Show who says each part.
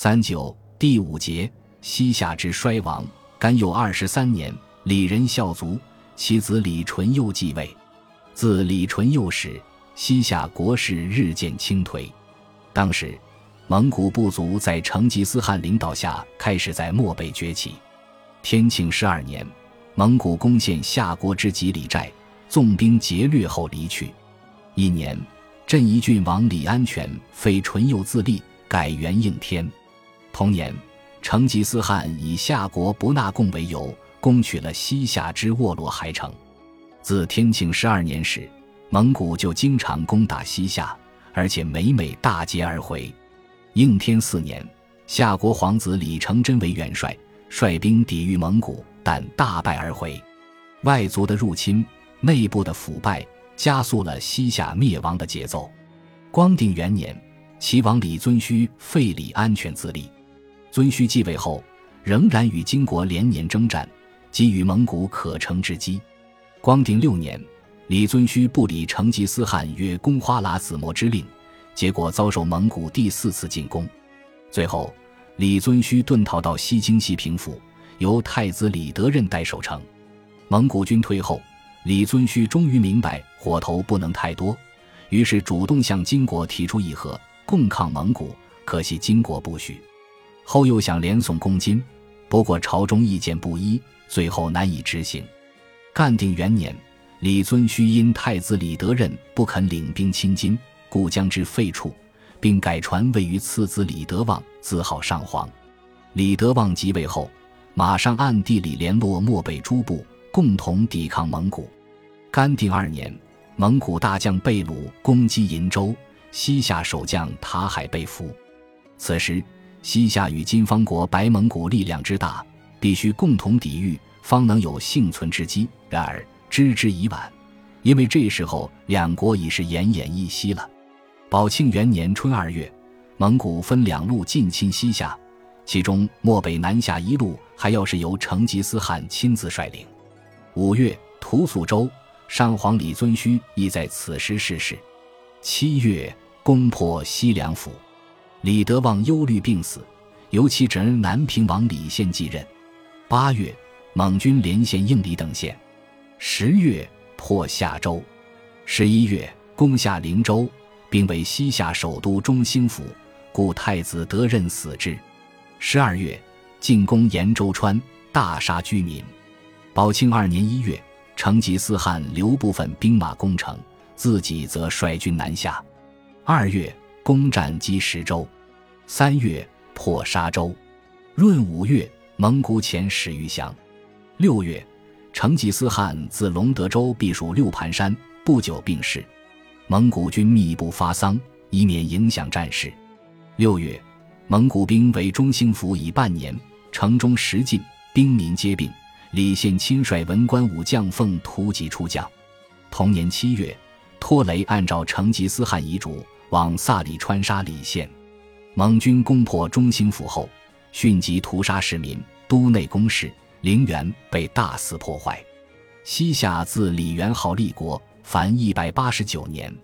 Speaker 1: 三九第五节，西夏之衰亡。甘佑二十三年，李仁孝卒，其子李纯佑继位。自李纯佑始，西夏国势日渐倾颓。当时，蒙古部族在成吉思汗领导下开始在漠北崛起。天庆十二年，蒙古攻陷夏国之吉里寨，纵兵劫掠后离去。一年，镇宜郡王李安全废纯佑自立，改元应天。同年。成吉思汗以夏国不纳贡为由，攻取了西夏之沃罗海城。自天庆十二年始，蒙古就经常攻打西夏，而且每每大捷而回。应天四年，夏国皇子李承真为元帅，率兵抵御蒙古，但大败而回。外族的入侵，内部的腐败，加速了西夏灭亡的节奏。光定元年，齐王李遵顼废李安全自立。遵顼继位后，仍然与金国连年征战，给予蒙古可乘之机。光定六年，李遵顼不理成吉思汗约攻花剌子模之令，结果遭受蒙古第四次进攻。最后，李遵顼遁逃到西京西平府，由太子李德任代守城。蒙古军退后，李遵顼终于明白火头不能太多，于是主动向金国提出议和，共抗蒙古。可惜金国不许。后又想连宋攻金，不过朝中意见不一，最后难以执行。干定元年，李遵顼因太子李德任不肯领兵亲金，故将之废黜，并改传位于次子李德旺，自号上皇。李德旺即位后，马上暗地里联络漠北诸部，共同抵抗蒙古。干定二年，蒙古大将贝鲁攻击银州，西夏守将塔海被俘。此时。西夏与金方国白蒙古力量之大，必须共同抵御，方能有幸存之机。然而知之已晚，因为这时候两国已是奄奄一息了。宝庆元年春二月，蒙古分两路进侵西夏，其中漠北南下一路还要是由成吉思汗亲自率领。五月，屠肃州，上皇李遵顼亦在此时逝世。七月，攻破西凉府。李德旺忧虑病死，由其侄儿南平王李宪继任。八月，蒙军连陷应黎等县。十月，破夏州。十一月，攻下灵州，并为西夏首都中兴府，故太子德任死之。十二月，进攻延州川，大杀居民。宝庆二年一月，成吉思汗留部分兵马攻城，自己则率军南下。二月。攻占积石州，三月破沙州，闰五月蒙古遣使于降。六月，成吉思汗自隆德州避暑六盘山，不久病逝。蒙古军密布发丧，以免影响战事。六月，蒙古兵围中兴府已半年，城中食尽，兵民皆病。李宪亲率文官武将奉突击出将。同年七月，托雷按照成吉思汗遗嘱。往萨里川沙里线，蒙军攻破中兴府后，迅即屠杀市民，都内宫室、陵园被大肆破坏。西夏自李元昊立国，凡一百八十九年。